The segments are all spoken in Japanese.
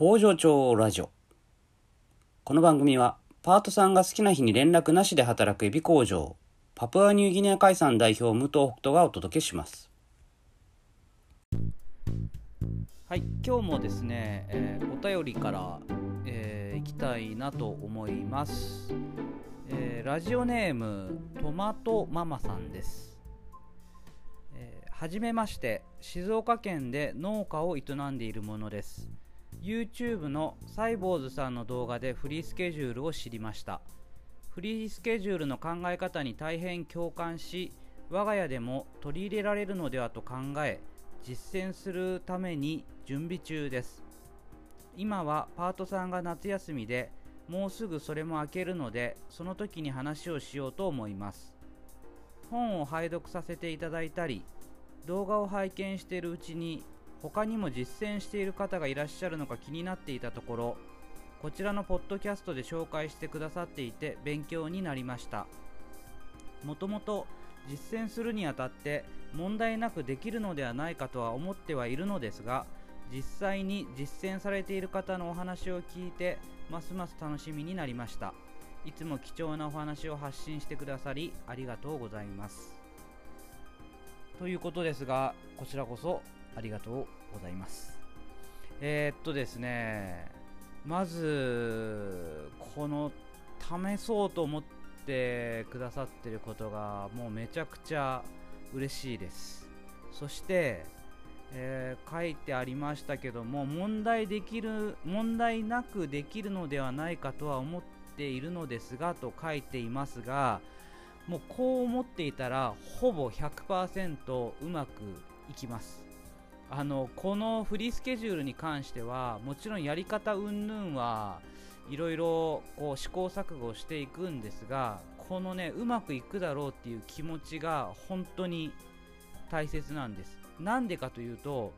工場長ラジオ。この番組はパートさんが好きな日に連絡なしで働くエビ工場パプアニューギニア海産代表武藤北斗がお届けします。はい今日もですね、えー、お便りから、えー、いきたいなと思います、えー、ラジオネームトマトママさんです。はじめまして静岡県で農家を営んでいるものです。YouTube のサイボーズさんの動画でフリースケジュールを知りました。フリースケジュールの考え方に大変共感し我が家でも取り入れられるのではと考え実践するために準備中です。今はパートさんが夏休みでもうすぐそれも開けるのでその時に話をしようと思います。本を拝読させていただいたり動画を拝見しているうちに他にも実践している方がいらっしゃるのか気になっていたところこちらのポッドキャストで紹介してくださっていて勉強になりました。もともと実践するにあたって問題なくできるのではないかとは思ってはいるのですが実際に実践されている方のお話を聞いてますます楽しみになりました。いつも貴重なお話を発信してくださりありがとうございます。ということですが、こちらこそありがとうございます。えー、っとですね、まず、この試そうと思ってくださってることがもうめちゃくちゃ嬉しいです。そして、えー、書いてありましたけども問題できる問題なくできるのではないかとは思っているのですがと書いていますがもうこう思っていたらほぼ100%うまくいきますあのこのフリースケジュールに関してはもちろんやり方云々はいろいろこう試行錯誤していくんですがこのねうまくいくだろうっていう気持ちが本当に大切なんです。なんでかというと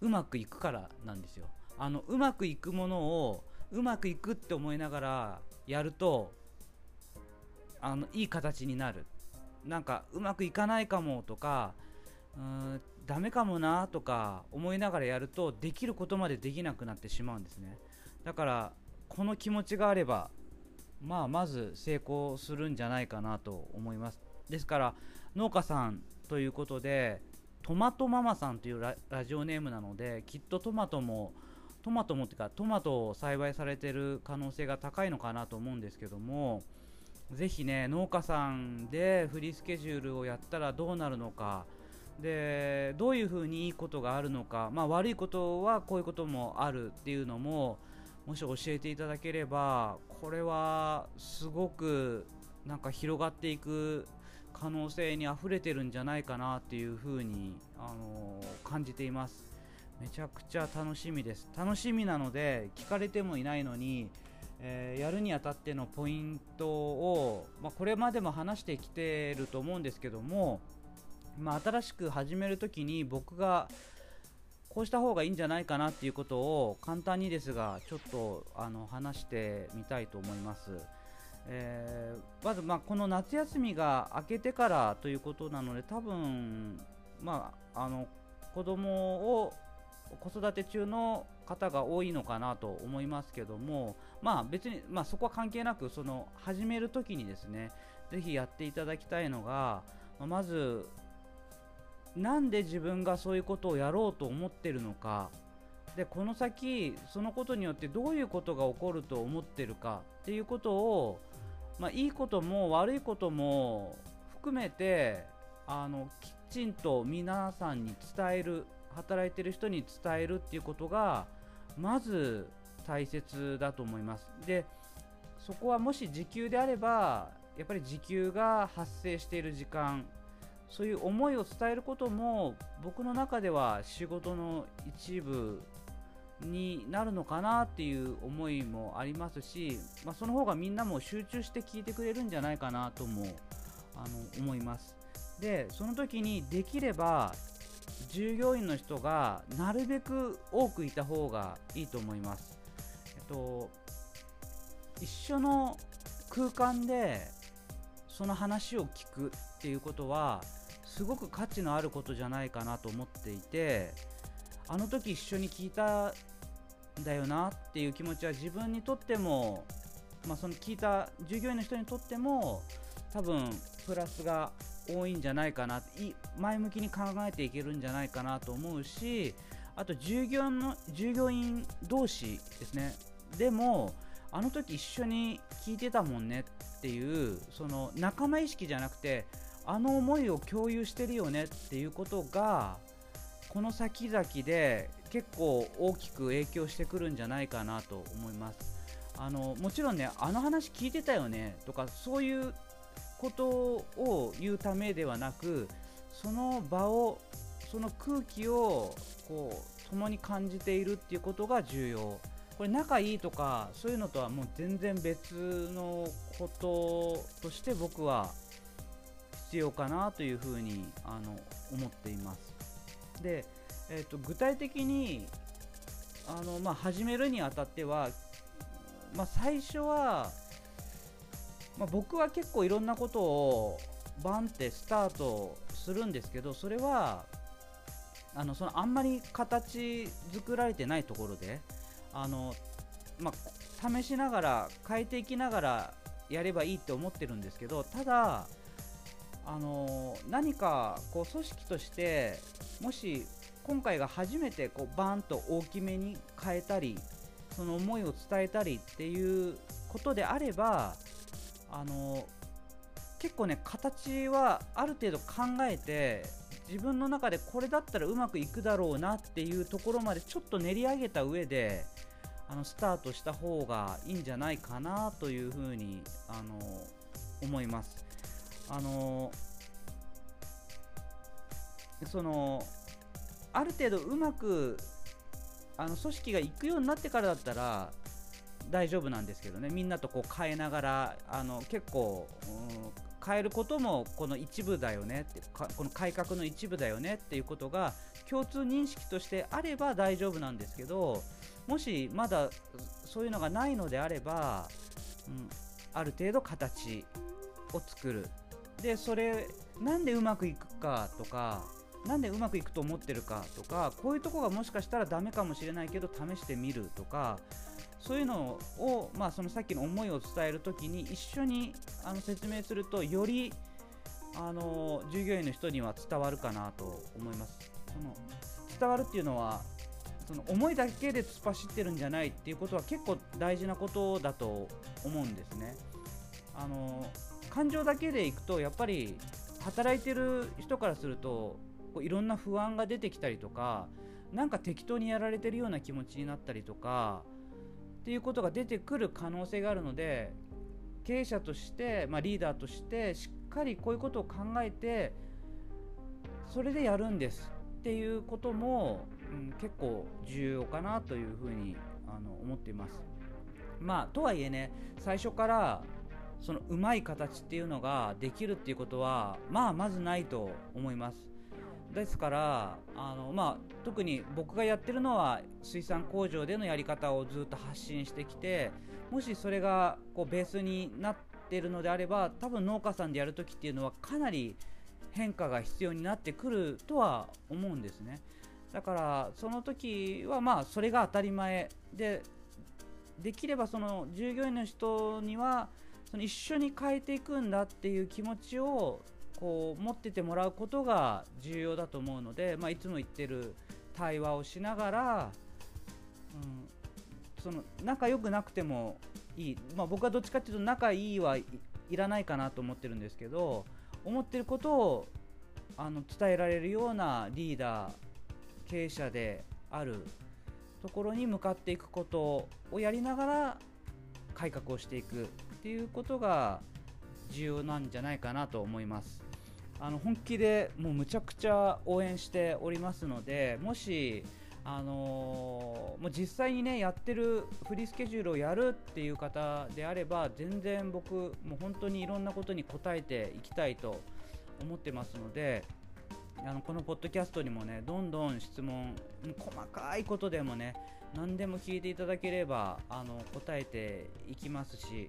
うまくいくからなんですよ。あのうまくいくものをうまくいくって思いながらやるとあのいい形になる。なんかうまくいかないかもとかうーんダメかもなとか思いながらやるとできることまでできなくなってしまうんですね。だからこの気持ちがあればまあまず成功するんじゃないかなと思います。ですから農家さんということでトマトママさんというラジオネームなのできっとトマトもトマトもっていうかトマトを栽培されてる可能性が高いのかなと思うんですけどもぜひね農家さんでフリースケジュールをやったらどうなるのかでどういうふうにいいことがあるのか、まあ、悪いことはこういうこともあるっていうのももし教えていただければこれはすごくなんか広がっていく可能性にあふれてるんじゃないかなっていうふうに、あのー、感じています。めちゃくちゃ楽しみです。楽しみなので聞かれてもいないのにえー、やるにあたってのポイントを、まあ、これまでも話してきてると思うんですけども、まあ、新しく始めるときに僕がこうした方がいいんじゃないかなっていうことを簡単にですがちょっとあの話してみたいと思います。えー、まずまこの夏休みが明けてからということなので多分、まあ、あの子供を子育て中の方が多いのかなと思いますけども、まあ、別に、まあ、そこは関係なくその始めるときにですねぜひやっていただきたいのが、ままずなんで自分がそういうことをやろうと思ってるのか。でこの先そのことによってどういうことが起こると思ってるかっていうことを、まあ、いいことも悪いことも含めてあのきちんと皆さんに伝える働いてる人に伝えるっていうことがまず大切だと思います。でそこはもし時給であればやっぱり時給が発生している時間そういう思いを伝えることも僕の中では仕事の一部になるのかなっていう思いもありますし、まあ、その方がみんなも集中して聞いてくれるんじゃないかなともあの思いますでその時にできれば従業員の人がなるべく多くいた方がいいと思います。えっと、一緒の空間でその話を聞くっていうことはすごく価値のあることじゃないかなと思っていてあの時一緒に聞いたんだよなっていう気持ちは自分にとっても、まあ、その聞いた従業員の人にとっても多分プラスが多いんじゃないかな前向きに考えていけるんじゃないかなと思うしあと従業の従業員同士ですね。でもあの時一緒に聞いてたもんねっていうその仲間意識じゃなくてあの思いを共有してるよねっていうことがこの先々で結構大きく影響してくるんじゃないかなと思います。あのもちろんねあの話聞いてたよねとかそういうことを言うためではなくその場をその空気をこう共に感じているっていうことが重要。これ仲いいとかそういうのとはもう全然別のこととして僕は必要かなというふうにあの思っています。で、えーと、具体的にあの、まあ、始めるにあたっては、まあ、最初はまあ、僕は結構いろんなことをバンってスタートするんですけどそれはあのそのあんまり形作られてないところであの、まあ、試しながら変えていきながらやればいいって思ってるんですけどただあの何かこう組織としてもし今回が初めてこうバーンと大きめに変えたりその思いを伝えたりっていうことであればあの結構ね形はある程度考えて自分の中でこれだったらうまくいくだろうなっていうところまでちょっと練り上げた上であのスタートした方がいいんじゃないかなというふうにあの思います。あのそのある程度うまくあの組織が行くようになってからだったら大丈夫なんですけどね。みんなとこう変えながらあの結構、変えることもこの一部だよねってこの改革の一部だよねっていうことが共通認識としてあれば大丈夫なんですけどもしまだそういうのがないのであれば、うん、ある程度形を作るでそれなんでうまくいくかとかなんでうまくいくと思ってるかとかこういうとこがもしかしたらダメかもしれないけど試してみるとかそういうのを、まあ、そのさっきの思いを伝えるときに一緒にあの説明するとよりあの従業員の人には伝わるかなと思います。その伝わるっていうのはその思いだけで突っ走ってるんじゃないっていうことは結構大事なことだと思うんですね。あの感情だけでいくとやっぱり働いてる人からするとこういろんな不安が出てきたりとかなんか適当にやられてるような気持ちになったりとかっていうことが出てくる可能性があるので経営者として、まあ、リーダーとしてしっかりこういうことを考えてそれでやるんですっていうことも、うん、結構重要かなというふうにあの思っています。まあ、とはいえね最初からそのうまい形っていうのができるっていうことはまあまずないと思います。ですからあの、まあ、特に僕がやってるのは水産工場でのやり方をずっと発信してきてもしそれがこうベースになってるのであれば多分農家さんでやるときっていうのはかなり変化が必要になってくるとは思うんですねだからその時はまあそれが当たり前でできればその従業員の人にはその一緒に変えていくんだっていう気持ちをこう持っててもらうことが重要だと思うので、まあ、いつも言ってる対話をしながら、うん、その仲良くなくてもいい、まあ、僕はどっちかっていうと仲いいはいらないかなと思ってるんですけど思ってることをあの伝えられるようなリーダー経営者であるところに向かっていくことをやりながら改革をしていく。っていうことが重要なんじゃないかなと思います。あの本気でもうむちゃくちゃ応援しておりますのでもしあのー、もう実際にねやってるフリースケジュールをやるっていう方であれば全然僕もう本当にいろんなことに答えていきたいと思ってますのであのこのポッドキャストにもねどんどん質問細かいことでもね何でも聞いていただければあの答えていきますし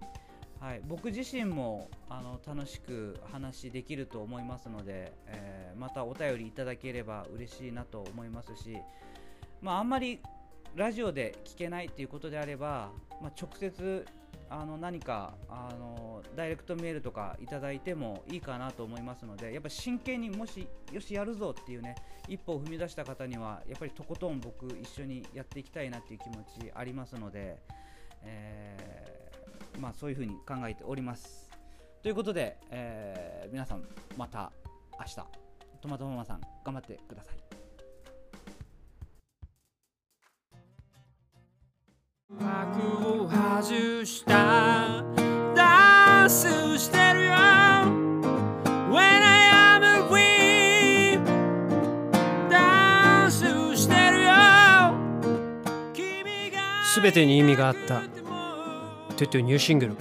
はい、僕自身もあの楽しく話できると思いますので、えー、またお便りいただければ嬉しいなと思いますし、まあ、あんまりラジオで聞けないっていうことであれば、まあ、直接あの何かあのダイレクトメールとかいただいてもいいかなと思いますのでやっぱ真剣にもしよしやるぞっていうね一歩を踏み出した方にはやっぱりとことん僕一緒にやっていきたいなっていう気持ちありますので、え、まあ、そういうふうに考えております。ということで、えー、皆さんまた明日トマトママさん頑張ってください。幕を外したダンスしてるよ When I am a queen ダンスしてるよすべてに意味があったトゥトゥニューシングル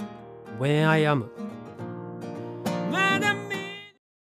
When I am